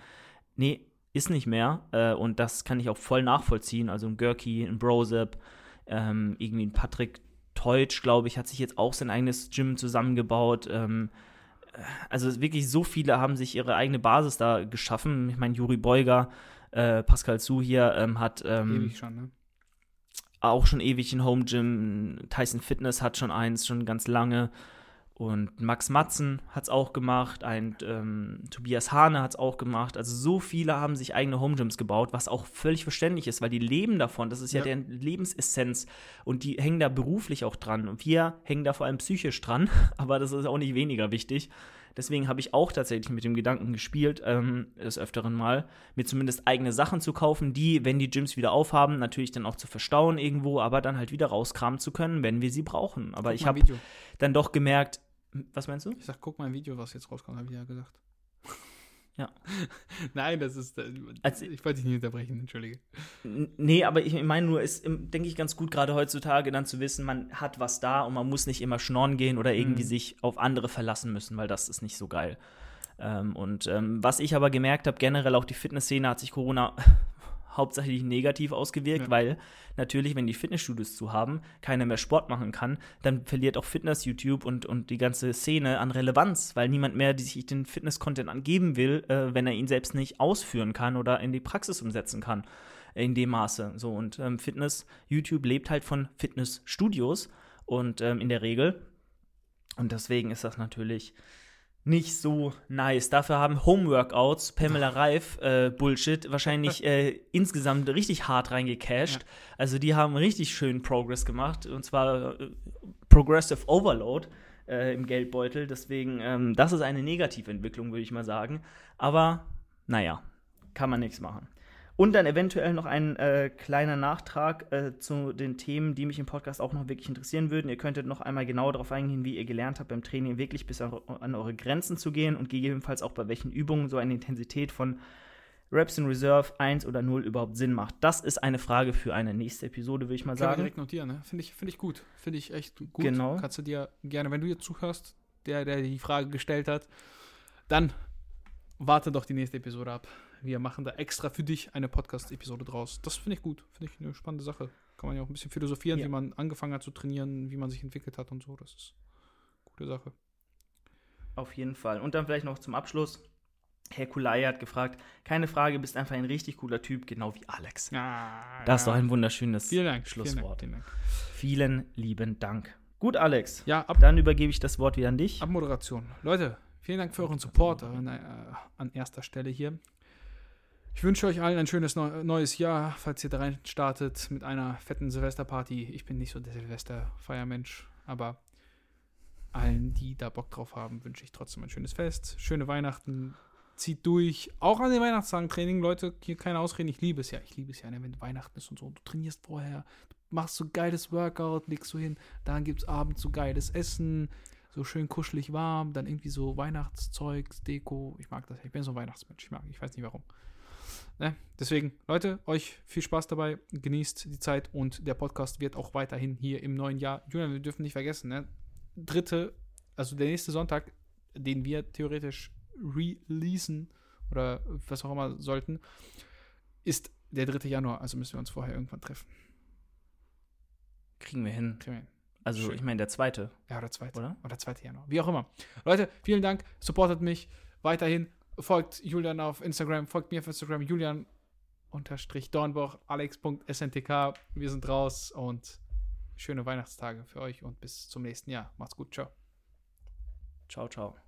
nee, ist nicht mehr. Äh, und das kann ich auch voll nachvollziehen. Also ein Gurky, ein Brosep, ähm, irgendwie ein Patrick Teutsch, glaube ich, hat sich jetzt auch sein eigenes Gym zusammengebaut. Ähm, äh, also wirklich so viele haben sich ihre eigene Basis da geschaffen. Ich meine, Juri Beuger, äh, Pascal Su hier ähm, hat ähm, Ewig schon, ne? Auch schon ewig ein Home Gym. Tyson Fitness hat schon eins, schon ganz lange. Und Max Matzen hat es auch gemacht, ein ähm, Tobias Hane hat es auch gemacht. Also so viele haben sich eigene Home Gyms gebaut, was auch völlig verständlich ist, weil die leben davon. Das ist ja, Ja. deren Lebensessenz und die hängen da beruflich auch dran. Und wir hängen da vor allem psychisch dran, aber das ist auch nicht weniger wichtig. Deswegen habe ich auch tatsächlich mit dem Gedanken gespielt, ähm, des Öfteren mal, mir zumindest eigene Sachen zu kaufen, die, wenn die Gyms wieder aufhaben, natürlich dann auch zu verstauen irgendwo, aber dann halt wieder rauskramen zu können, wenn wir sie brauchen. Aber Guck ich habe dann doch gemerkt, was meinst du? Ich sag, guck mal ein Video, was jetzt rauskommt, habe ich ja gesagt. Ja. Nein, das ist. äh, Als- ich wollte dich nicht unterbrechen, entschuldige. Nee, aber ich meine nur, ist, denke ich, ganz gut, gerade heutzutage dann zu wissen, man hat was da und man muss nicht immer schnorren gehen oder irgendwie Mhm. sich auf andere verlassen müssen, weil das ist nicht so geil. Ähm, und ähm, was ich aber gemerkt habe, generell auch die Fitnessszene hat sich Corona hauptsächlich negativ ausgewirkt, Ja. weil natürlich, wenn die Fitnessstudios zu haben, keiner mehr Sport machen kann, dann verliert auch Fitness, YouTube und, und die ganze Szene an Relevanz, weil niemand mehr die sich den Fitness-Content angeben will, äh, wenn er ihn selbst nicht ausführen kann oder in die Praxis umsetzen kann in dem Maße. So und ähm, Fitness, YouTube lebt halt von Fitnessstudios und ähm, in der Regel. Und deswegen ist das natürlich nicht so nice. Dafür haben Homeworkouts, Pamela Reif, äh, Bullshit, wahrscheinlich äh, insgesamt richtig hart reingecashed. Ja. Also die haben richtig schön Progress gemacht und zwar äh, Progressive Overload äh, im Geldbeutel. Deswegen, ähm, das ist eine Negativentwicklung, würde ich mal sagen. Aber naja, kann man nichts machen. Und dann eventuell noch ein äh, kleiner Nachtrag äh, zu den Themen, die mich im Podcast auch noch wirklich interessieren würden. Ihr könntet noch einmal genau darauf eingehen, wie ihr gelernt habt, beim Training wirklich bis an, eure Grenzen zu gehen und gegebenenfalls auch bei welchen Übungen so eine Intensität von Reps in Reserve 1 oder 0 überhaupt Sinn macht. Das ist eine Frage für eine nächste Episode, würde ich mal wir sagen. direkt notieren, ne? Finde ich, find ich gut. Finde ich echt gut. Genau. Kannst du dir gerne, wenn du jetzt zuhörst, der, der die Frage gestellt hat, dann warte doch die nächste Episode ab. Wir machen da extra für dich eine Podcast-Episode draus. Das finde ich gut. Finde ich eine spannende Sache. Kann man ja auch ein bisschen philosophieren, Ja. wie man angefangen hat zu trainieren, wie man sich entwickelt hat und so. Das ist eine gute Sache. Auf jeden Fall. Und dann vielleicht noch zum Abschluss. Herr Kulai hat gefragt, keine Frage, bist einfach ein richtig cooler Typ, genau wie Alex. Ja, Das ist doch ein wunderschönes Vielen Dank. Schlusswort. Vielen Dank. Vielen lieben Dank. Gut, Alex. Ja, ab, Dann übergebe ich das Wort wieder an dich. Abmoderation. Leute, vielen Dank für euren Support an, äh, an erster Stelle hier. Ich wünsche euch allen ein schönes neu neues Jahr, falls ihr da rein startet mit einer fetten Silvesterparty. Ich bin nicht so der Silvesterfeiermensch, aber allen, die da Bock drauf haben, wünsche ich trotzdem ein schönes Fest, schöne Weihnachten. Zieht durch. Auch an den Weihnachtstagen-Training, Leute, hier keine Ausreden. Ich liebe es ja. Ich liebe es ja, ne, wenn Weihnachten ist und so. Du trainierst vorher, machst so geiles Workout, legst du hin. Dann gibt es abends so geiles Essen so schön kuschelig warm, dann irgendwie so Weihnachtszeug, Deko. Ich mag das. Ich bin so ein Weihnachtsmensch. Ich mag, ich weiß nicht warum. Ne? Deswegen, Leute, euch viel Spaß dabei. Genießt die Zeit und der Podcast wird auch weiterhin hier im neuen Jahr. Julian, wir dürfen nicht vergessen, ne? Dritte, also der nächste Sonntag, den wir theoretisch releasen oder was auch immer sollten, ist der 3. Januar. Also müssen wir uns vorher irgendwann treffen. Kriegen wir hin. Kriegen wir hin. Also, Schön. ich meine, der zweite, Ja, oder 2. oder? Oder 2. Januar. Wie auch immer. Leute, vielen Dank. Supportet mich weiterhin. Folgt Julian auf Instagram. Folgt mir auf Instagram. Julian unterstrich Dornbach. Alex.sntk. Wir sind raus und schöne Weihnachtstage für euch und bis zum nächsten Jahr. Macht's gut. Ciao. Ciao, ciao.